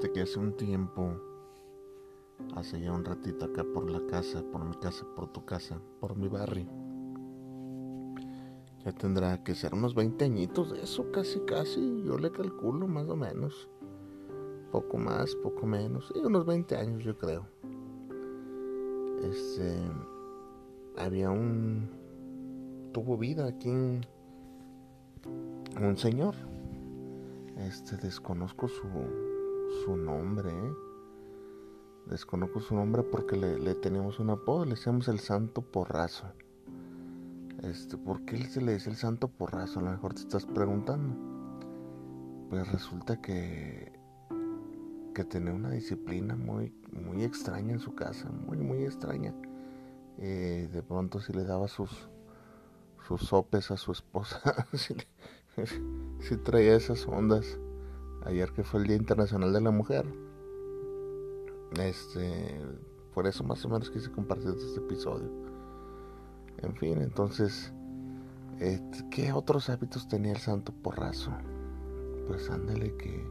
Que hace un tiempo, hace ya un ratito acá por la casa, por mi casa, por tu casa, por mi barrio. Ya tendrá que ser unos 20 añitos de eso, casi, casi. Yo le calculo más o menos. Poco más, poco menos. Y unos 20 años, yo creo. Este. Había un. Tuvo vida aquí un, un señor. Este, desconozco su, su nombre, ¿eh? Desconozco su nombre porque le, teníamos un apodo, le decíamos el Santo Porrazo. Este, ¿Por qué se le dice el Santo Porrazo? A lo mejor te estás preguntando. Pues resulta que, que tenía una disciplina muy, muy extraña en su casa, muy, muy extraña. Eh, de pronto si le daba sus, sus sopes a su esposa, si traía esas ondas ayer que fue el Día Internacional de la Mujer. Este, por eso más o menos quise compartir este episodio. En fin, entonces, este, ¿qué otros hábitos tenía el santo porrazo? Pues ándale que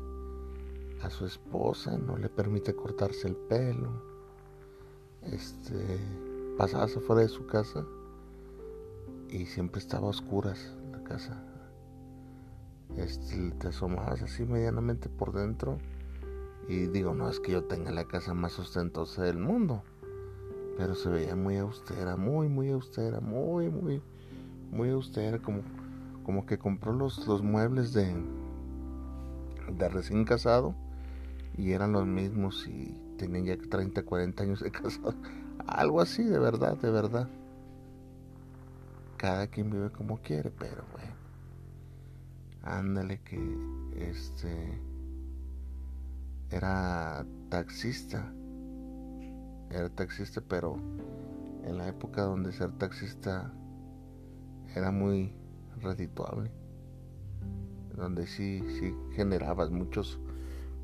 a su esposa no le permite cortarse el pelo. Este, pasaba fuera de su casa y siempre estaba a oscuras la casa este, te asomabas así medianamente por dentro y digo, no es que yo tenga la casa más ostentosa del mundo, pero se veía muy austera, muy, muy austera, muy, muy, muy austera, como, como que compró los, los muebles de, de recién casado y eran los mismos y tenían ya 30, 40 años de casado. Algo así, de verdad, de verdad. Cada quien vive como quiere, pero bueno. Ándale que este era taxista. Era taxista, pero en la época donde ser taxista era muy redituable. Donde sí, sí generabas muchos,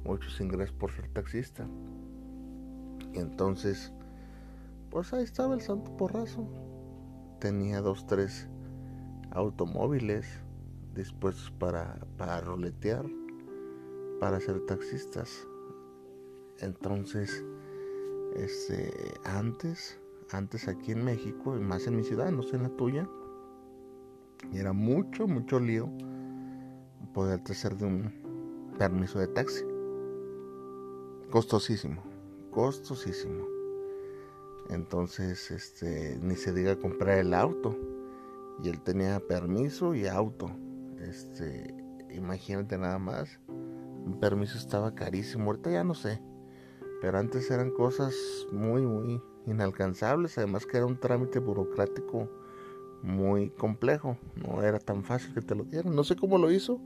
muchos ingresos por ser taxista. Y entonces, pues ahí estaba el santo porrazo. Tenía dos, tres automóviles dispuestos para, para roletear, para ser taxistas. Entonces, este, antes, antes aquí en México, y más en mi ciudad, no sé en la tuya, era mucho, mucho lío poder hacer de un permiso de taxi. Costosísimo, costosísimo. Entonces, este, ni se diga comprar el auto. Y él tenía permiso y auto. Este, imagínate nada más. Un permiso estaba carísimo. Ahorita ya no sé. Pero antes eran cosas muy, muy inalcanzables. Además que era un trámite burocrático muy complejo. No era tan fácil que te lo dieran. No sé cómo lo hizo.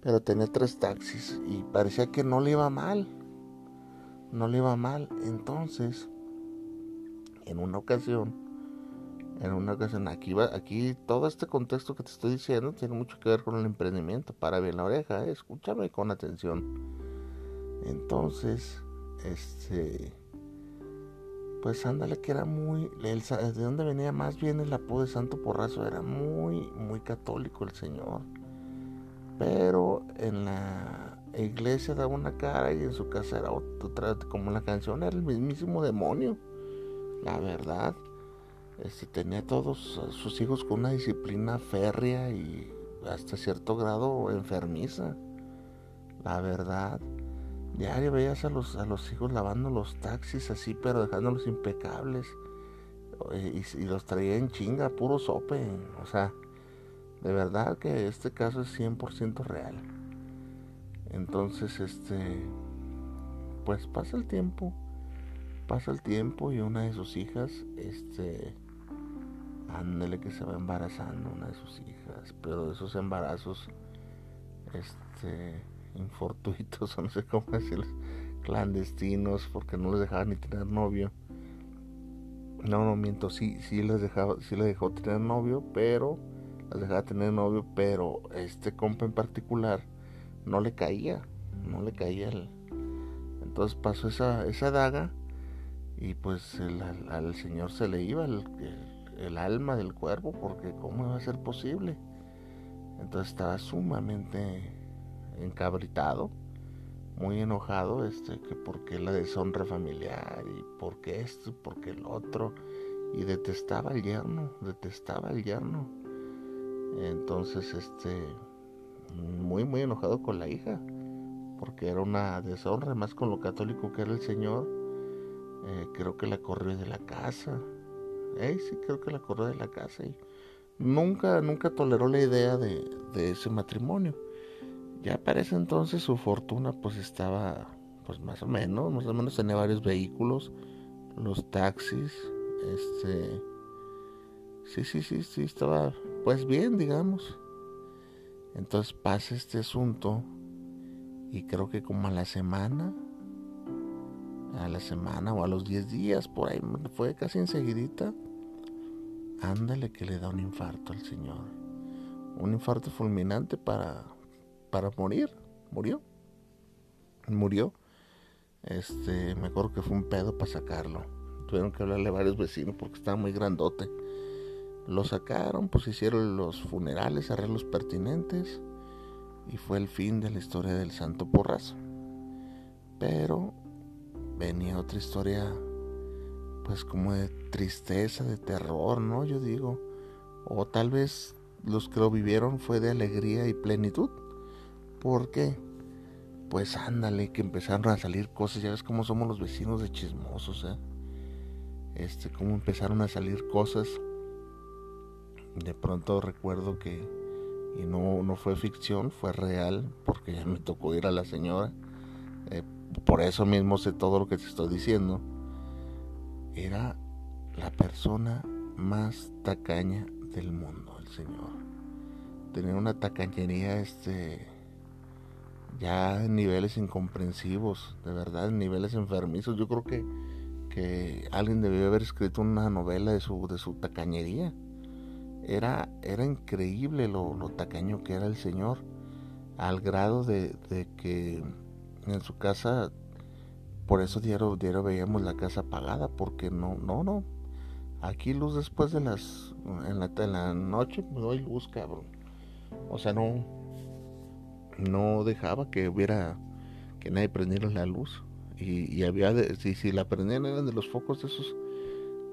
Pero tenía tres taxis. Y parecía que no le iba mal. No le iba mal. Entonces, en una ocasión en una ocasión. Aquí, va, aquí todo este contexto que te estoy diciendo tiene mucho que ver con el emprendimiento. Para bien la oreja, ¿eh? escúchame con atención. Entonces, este, pues ándale que era muy, de dónde venía más bien el apodo de Santo Porrazo, era muy, muy católico el señor. Pero en la iglesia daba una cara y en su casa era otra, como la canción era el mismísimo demonio. La verdad. Este, tenía todos sus hijos con una disciplina férrea y hasta cierto grado enfermiza. La verdad, diario veías a los, a los hijos lavando los taxis así, pero dejándolos impecables. Y, los traía en chinga, puro sope. O sea, De verdad que este caso es 100% real. Entonces, este, pues pasa el tiempo, pasa el tiempo y una de sus hijas, este, ándele que se va embarazando una de sus hijas, pero de esos embarazos, este, infortuitos, no sé cómo decirlos, clandestinos, porque no les dejaban ni tener novio. No, no miento, sí, sí les dejaba, sí les dejó tener novio, pero las dejaba tener novio, pero este compa en particular no le caía, no le caía el, entonces pasó esa, esa daga y pues al, señor se le iba el, el, alma del cuerpo porque cómo iba a ser posible. Entonces estaba sumamente encabritado, muy enojado, este, que por qué la deshonra familiar y por qué esto, por qué el otro. Y detestaba al yerno, detestaba al yerno. Entonces, este, muy, muy enojado con la hija porque era una deshonra, más con lo católico que era el Señor. Eh, creo que la corrió de la casa. Eh, sí, creo que la corrió de la casa. Y nunca, nunca toleró la idea de, ese matrimonio. Ya para ese entonces su fortuna pues estaba, pues más o menos, más o menos tenía varios vehículos, los taxis, este, sí, sí, sí, sí, estaba pues bien, digamos. Entonces pasa este asunto y creo que como a la semana, a la semana o a los 10 días, por ahí fue casi enseguidita, ándale que le da un infarto al Señor. Un infarto fulminante para, para morir. Murió. Murió. Este, me acuerdo que fue un pedo para sacarlo. Tuvieron que hablarle a varios vecinos porque estaba muy grandote. Lo sacaron, pues hicieron los funerales, arreglos pertinentes y fue el fin de la historia del Santo Porrazo. Pero venía otra historia, pues como de tristeza, de terror, ¿no? Yo digo, o tal vez los que lo vivieron fue de alegría y plenitud. ¿Por qué? Pues ándale, que empezaron a salir cosas, ya ves cómo somos los vecinos de chismosos, ¿eh? Este, cómo empezaron a salir cosas. De pronto recuerdo que y no, no fue ficción, fue real, porque ya me tocó ir a la señora. Eh, por eso mismo sé todo lo que te estoy diciendo. Era la persona más tacaña del mundo, el señor. Tenía una tacañería, este, ya en niveles incomprensivos, de verdad, en niveles enfermizos. Yo creo que, que alguien debió haber escrito una novela de su, de su tacañería era, era increíble lo, tacaño que era el Señor, al grado de, que en su casa, por eso diario, diario veíamos la casa apagada, porque no, no, no. Aquí luz después de las, en la, en la noche no hay luz, cabrón. O sea, no, no dejaba que hubiera, que nadie prendiera la luz. Y, había, si, si la prendían eran de los focos de esos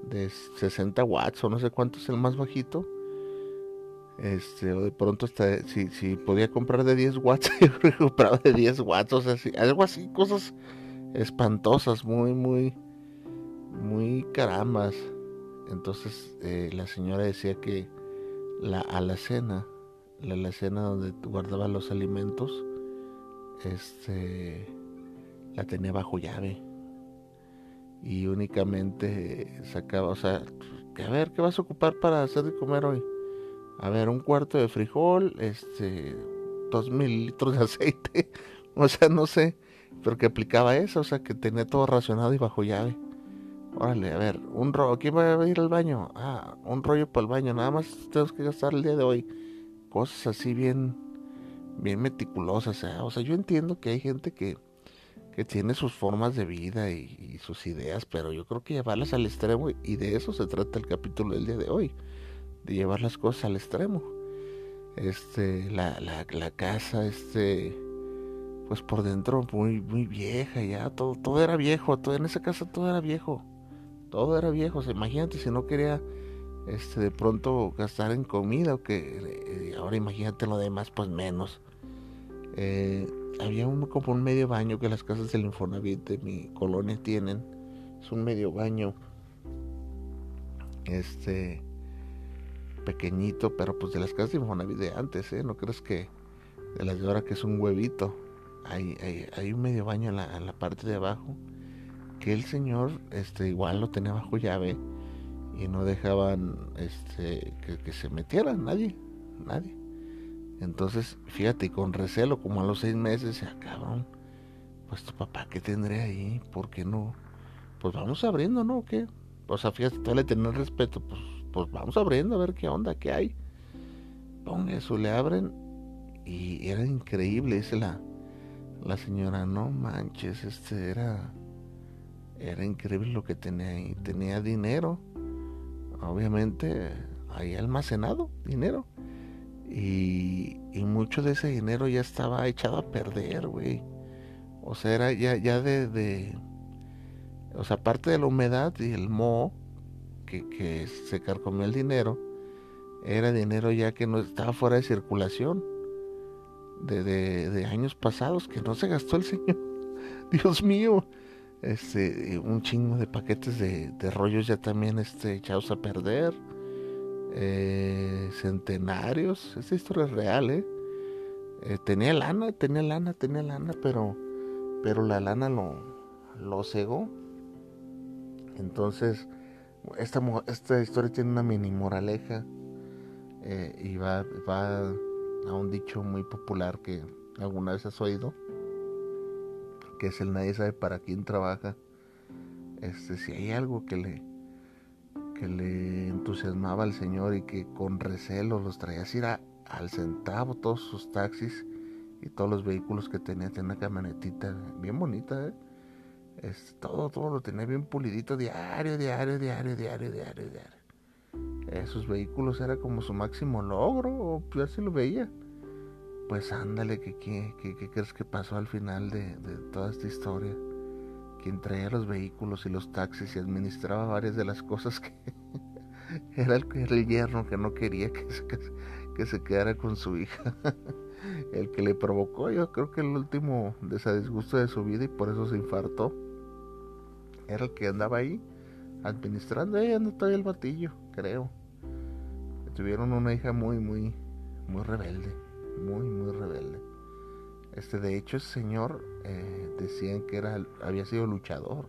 de 60 watts o no sé cuánto es el más bajito este, o de pronto hasta si, si podía comprar de 10 watts, yo compraba de 10 watts, o sea, algo así, cosas espantosas, muy, muy, muy carambas. Entonces eh, la señora decía que la alacena, la alacena donde guardaba los alimentos, este, la tenía bajo llave y únicamente sacaba, o sea, a ver, ¿qué vas a ocupar para hacer de comer hoy? a ver, un cuarto de frijol, este, dos mil litros de aceite, o sea, no sé, pero que aplicaba eso, o sea, que tenía todo racionado y bajo llave. Órale, a ver, un rollo, ¿quién va a ir al baño? Ah, un rollo para el baño, nada más tenemos que gastar el día de hoy. Cosas así bien, bien meticulosas, o sea, yo entiendo que hay gente que, que tiene sus formas de vida y, y sus ideas, pero yo creo que llevarlas al extremo y de eso se trata el capítulo del día de hoy de llevar las cosas al extremo. Este, la, la, la casa, este, pues por dentro muy, muy vieja ya, todo, todo era viejo, todo en esa casa todo era viejo, todo era viejo, o imagínate si no quería, este, de pronto gastar en comida o que, eh, ahora imagínate lo demás, pues menos. Eh, había un, como un medio baño que las casas del Infonavit de mi colonia tienen, es un medio baño, este, pequeñito, pero pues de las casas de Infonavit de antes, ¿eh? No crees que de las de ahora que es un huevito. Hay, un medio baño en la, parte de abajo que el señor este, igual lo tenía bajo llave y no dejaban este, que, se metiera nadie, nadie. Entonces, fíjate, con recelo, como a los seis meses, ya cabrón, pues tu papá, ¿qué tendría ahí? ¿Por qué no? Pues vamos abriendo, ¿no? ¿Qué? O sea, fíjate, tú le tener respeto, pues, pues vamos abriendo a ver qué onda, qué hay. Ponga eso, le abren y era increíble, dice la, la señora, no manches, este era, era increíble lo que tenía ahí, tenía dinero, obviamente ahí almacenado, dinero. Y, y, mucho de ese dinero ya estaba echado a perder, güey. O sea, era ya, ya de, de, O sea, aparte de la humedad y el moho que, que se carcomió el dinero, era dinero ya que no estaba fuera de circulación. De, de, años pasados que no se gastó el señor. Dios mío. Este, un chingo de paquetes de, de rollos ya también este, echados a perder eh, centenarios. Esta historia es real, ¿eh? ¿eh? Tenía lana, tenía lana, tenía lana, pero, pero la lana lo, lo cegó. Entonces, esta, esta historia tiene una mini moraleja eh, y va, va a un dicho muy popular que alguna vez has oído, que es el nadie sabe para quién trabaja. Este, si hay algo que le, que le entusiasmaba al Señor y que con recelo los traía así al centavo todos sus taxis y todos los vehículos que tenía. Tenía una camionetita bien bonita, ¿eh? todo, todo lo tenía bien pulidito, diario, diario, diario, diario, diario, diario. Esos vehículos era como su máximo logro, o ya se lo veía. Pues ándale, ¿qué, qué, crees que pasó al final de, de toda esta historia? quien traía los vehículos y los taxis y administraba varias de las cosas que era el, el yerno que no quería que se, que se quedara con su hija. el que le provocó, yo creo que el último desadisgusto de su vida y por eso se infartó. Era el que andaba ahí administrando, ahí anda todavía el batillo, creo. Tuvieron una hija muy, muy, muy rebelde, muy, muy rebelde. Este, de hecho, ese señor eh, decían que era, había sido luchador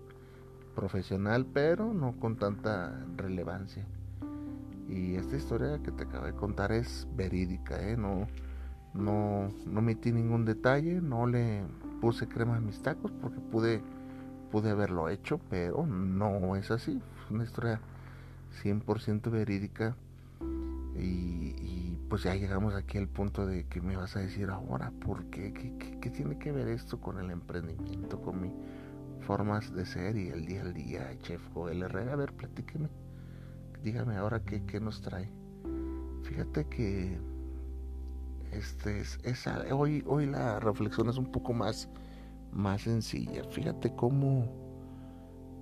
profesional, pero no con tanta relevancia. Y esta historia que te acabo de contar es verídica, ¿eh? no, no, no metí ningún detalle, no le puse crema a mis tacos porque pude, pude haberlo hecho, pero no es así. Es una historia 100% verídica y, pues ya llegamos aquí al punto de que me vas a decir ahora, ¿por qué? ¿Qué, tiene que ver esto con el emprendimiento, con mis formas de ser y el día al día, Chef Joel Herrera? A ver, platíqueme. Dígame ahora qué, qué nos trae. Fíjate que este es, hoy, hoy la reflexión es un poco más, más sencilla. Fíjate cómo,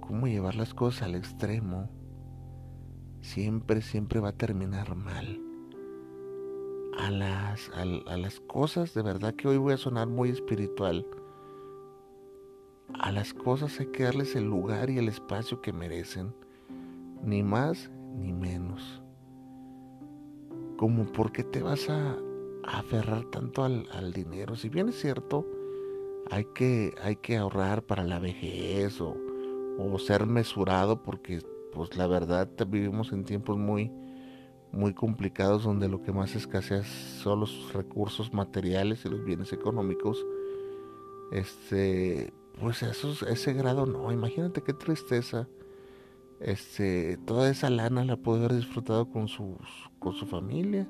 cómo llevar las cosas al extremo siempre, siempre va a terminar mal. A las, a, las cosas, de verdad que hoy voy a sonar muy espiritual. A las cosas hay que darles el lugar y el espacio que merecen. Ni más ni menos. Como por qué te vas a, aferrar tanto al, al, dinero. Si bien es cierto, hay que, hay que ahorrar para la vejez o, o ser mesurado porque pues la verdad vivimos en tiempos muy muy complicados donde lo que más escasea son los recursos materiales y los bienes económicos. Este pues ese grado no. Imagínate qué tristeza este toda esa lana la puede haber disfrutado con sus con su familia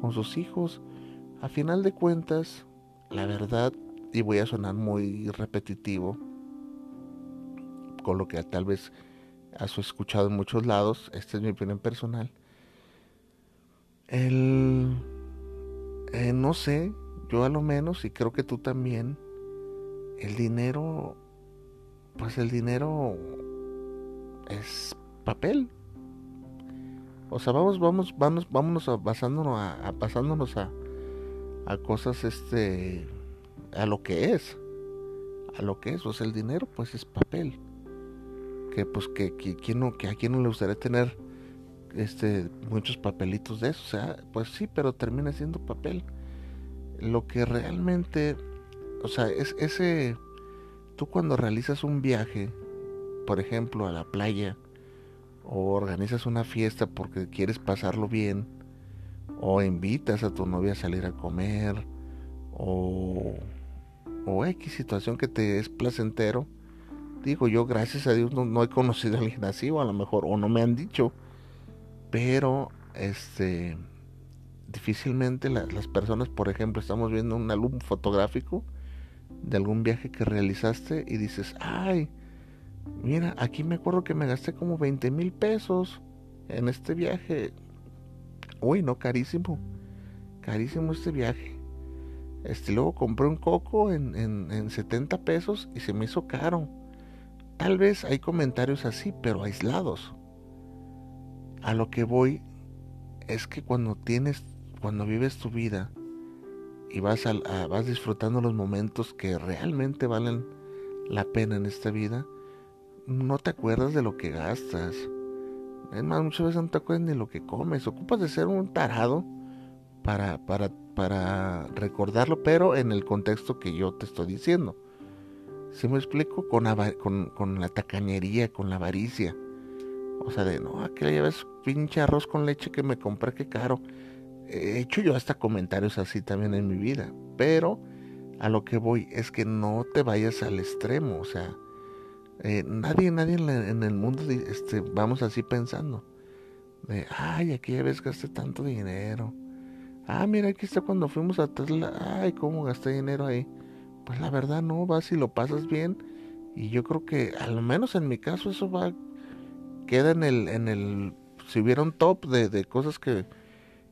con sus hijos. A final de cuentas la verdad y voy a sonar muy repetitivo con lo que tal vez has escuchado en muchos lados, esta es mi opinión personal. El, eh, no sé, yo a lo menos, y creo que tú también, el dinero, pues el dinero es papel. O sea, vamos, vamos, vamos, vámonos a, basándonos a, a pasándonos a, a cosas, este, a lo que es, a lo que es. O sea, el dinero, pues es papel que pues que, que, no, que a quien no le gustaría tener este, muchos papelitos de eso. O sea, pues sí, pero termina siendo papel. Lo que realmente, o sea, es ese, tú cuando realizas un viaje, por ejemplo, a la playa, o organizas una fiesta porque quieres pasarlo bien, o invitas a tu novia a salir a comer, o, o X situación que te es placentero, digo yo, gracias a Dios no, he conocido a alguien así, o a lo mejor, o no me han dicho, pero este difícilmente las personas, por ejemplo, estamos viendo un álbum fotográfico de algún viaje que realizaste y dices, ay, mira, aquí me acuerdo que me gasté como 20 mil pesos en este viaje. Uy, no, carísimo, carísimo este viaje. Este, luego compré un coco en, en, en 70 pesos y se me hizo caro. Tal vez hay comentarios así, pero aislados. A lo que voy es que cuando tienes, cuando vives tu vida y vas, a, vas disfrutando los momentos que realmente valen la pena en esta vida, no te acuerdas de lo que gastas. Es más, muchas veces no te acuerdas ni lo que comes. Ocupas de ser un tarado para, para, para recordarlo, pero en el contexto que yo te estoy diciendo. Si me explico? Con, con, la tacañería, con la avaricia. O sea, de no, aquí le llevas pinche arroz con leche que me compré, qué caro. He hecho yo hasta comentarios así también en mi vida. Pero a lo que voy es que no te vayas al extremo. O sea, eh, nadie, nadie en, el mundo este, vamos así pensando. De, ay, aquí ya ves gasté tanto dinero. Ah, mira, aquí está cuando fuimos a Tesla. Ay, cómo gasté dinero ahí. Pues la verdad no, vas y lo pasas bien. Y yo creo que al menos en mi caso eso va, queda en el, en el, si hubiera un top de, de cosas que,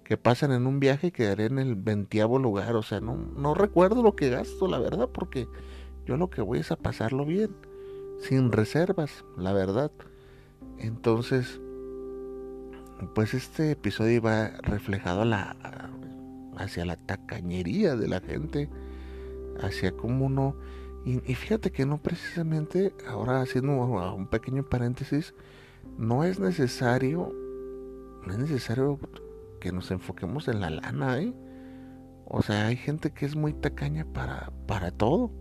que pasan en un viaje, quedaré en el veintiavo lugar. O sea, no, no recuerdo lo que gasto, la verdad, porque yo lo que voy es a pasarlo bien, sin reservas, la verdad. Entonces, pues este episodio va reflejado la, hacia la tacañería de la gente hacia cómo uno... Y, fíjate que no precisamente, ahora haciendo un pequeño paréntesis, no es necesario, no es necesario que nos enfoquemos en la lana, ¿eh? O sea, hay gente que es muy tacaña para, para todo.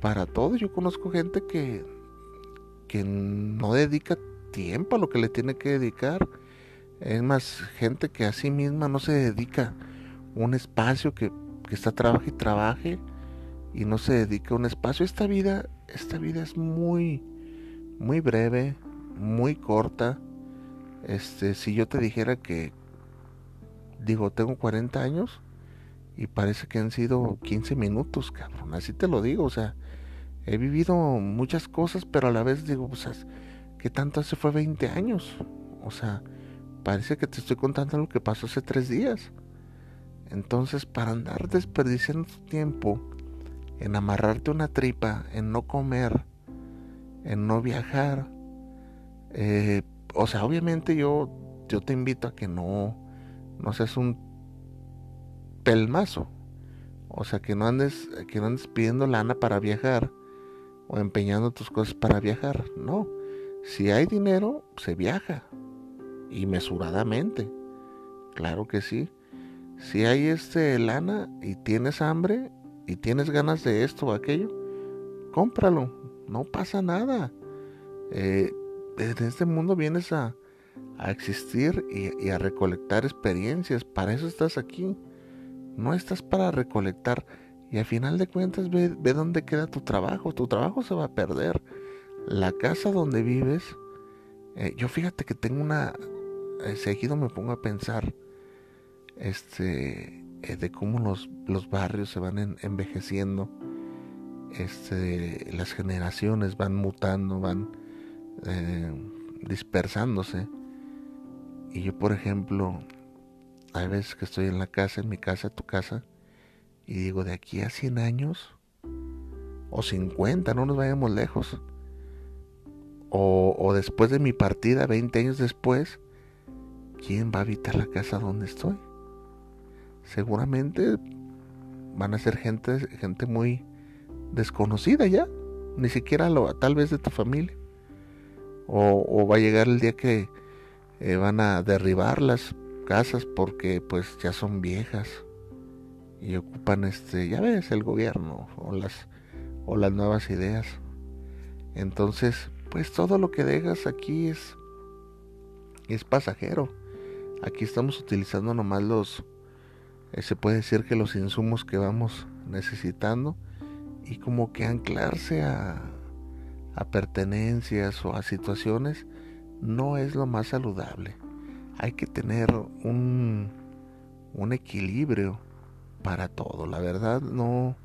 Para todo. Yo conozco gente que, que no dedica tiempo a lo que le tiene que dedicar. Es más, gente que a sí misma no se dedica un espacio que que está trabaje y trabaje y no se dedica un espacio. Esta vida, esta vida es muy, muy breve, muy corta. Este, si yo te dijera que, digo, tengo 40 años y parece que han sido 15 minutos, cabrón, así te lo digo, o sea, he vivido muchas cosas, pero a la vez digo, pues, ¿qué tanto hace fue 20 años? O sea, parece que te estoy contando lo que pasó hace tres días. Entonces, para andar desperdiciando tu tiempo en amarrarte una tripa, en no comer, en no viajar, eh, o sea, obviamente yo, yo te invito a que no, no seas un pelmazo. O sea, que no andes, que no andes pidiendo lana para viajar o empeñando tus cosas para viajar. No. Si hay dinero, se viaja. Y mesuradamente. Claro que sí si hay este lana y tienes hambre y tienes ganas de esto o aquello, cómpralo, no pasa nada. Eh, en este mundo vienes a, a existir y, a recolectar experiencias, para eso estás aquí. No estás para recolectar y al final de cuentas ve, ve dónde queda tu trabajo, tu trabajo se va a perder. La casa donde vives, eh, yo fíjate que tengo una, eh, seguido me pongo a pensar, este, eh, de cómo los, los barrios se van envejeciendo, este, las generaciones van mutando, van eh, dispersándose. Y yo, por ejemplo, hay veces que estoy en la casa, en mi casa, tu casa, y digo, de aquí a 100 años, o 50, no nos vayamos lejos, o, o después de mi partida, 20 años después, ¿quién va a habitar la casa donde estoy? Seguramente van a ser gente, gente muy desconocida ya, ni siquiera lo, tal vez de tu familia. O, va a llegar el día que eh, van a derribar las casas porque pues ya son viejas y ocupan este, ya ves, el gobierno o las o las nuevas ideas. Entonces, pues todo lo que dejas aquí es es pasajero. Aquí estamos utilizando nomás los eh, se puede decir que los insumos que vamos necesitando y como que anclarse a, a pertenencias o a situaciones no es lo más saludable. Hay que tener un, un equilibrio para todo. La verdad no,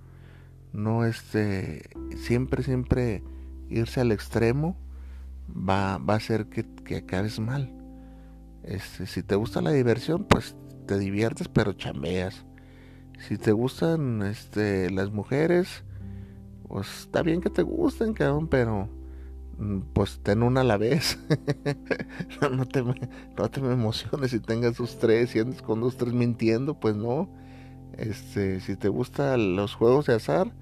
no este, siempre, siempre irse al extremo va, va a hacer que, que acabes mal. Este, si te gusta la diversión, pues te diviertes pero chambeas. Si te gustan este, las mujeres, pues está bien que te gusten, cabrón, pero mm, pues ten una a la vez. no, te, no te me emociones si tengas tus tres y andes con dos, tres mintiendo, pues no. Este, si te gustan los juegos de azar,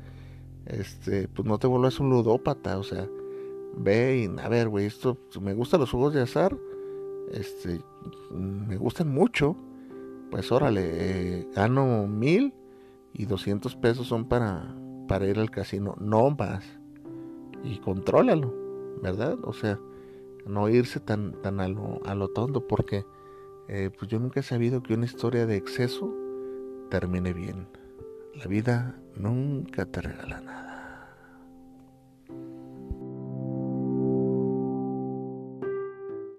este, pues no te vuelvas un ludópata, o sea, ve y a ver, güey, esto me gustan los juegos de azar, este, me gustan mucho, pues órale, eh, gano mil y doscientos pesos son para, para ir al casino, no más, y contrólalo, ¿verdad? O sea, no irse tan, tan a lo, a lo tonto, porque eh, pues yo nunca he sabido que una historia de exceso termine bien. La vida nunca te regala nada.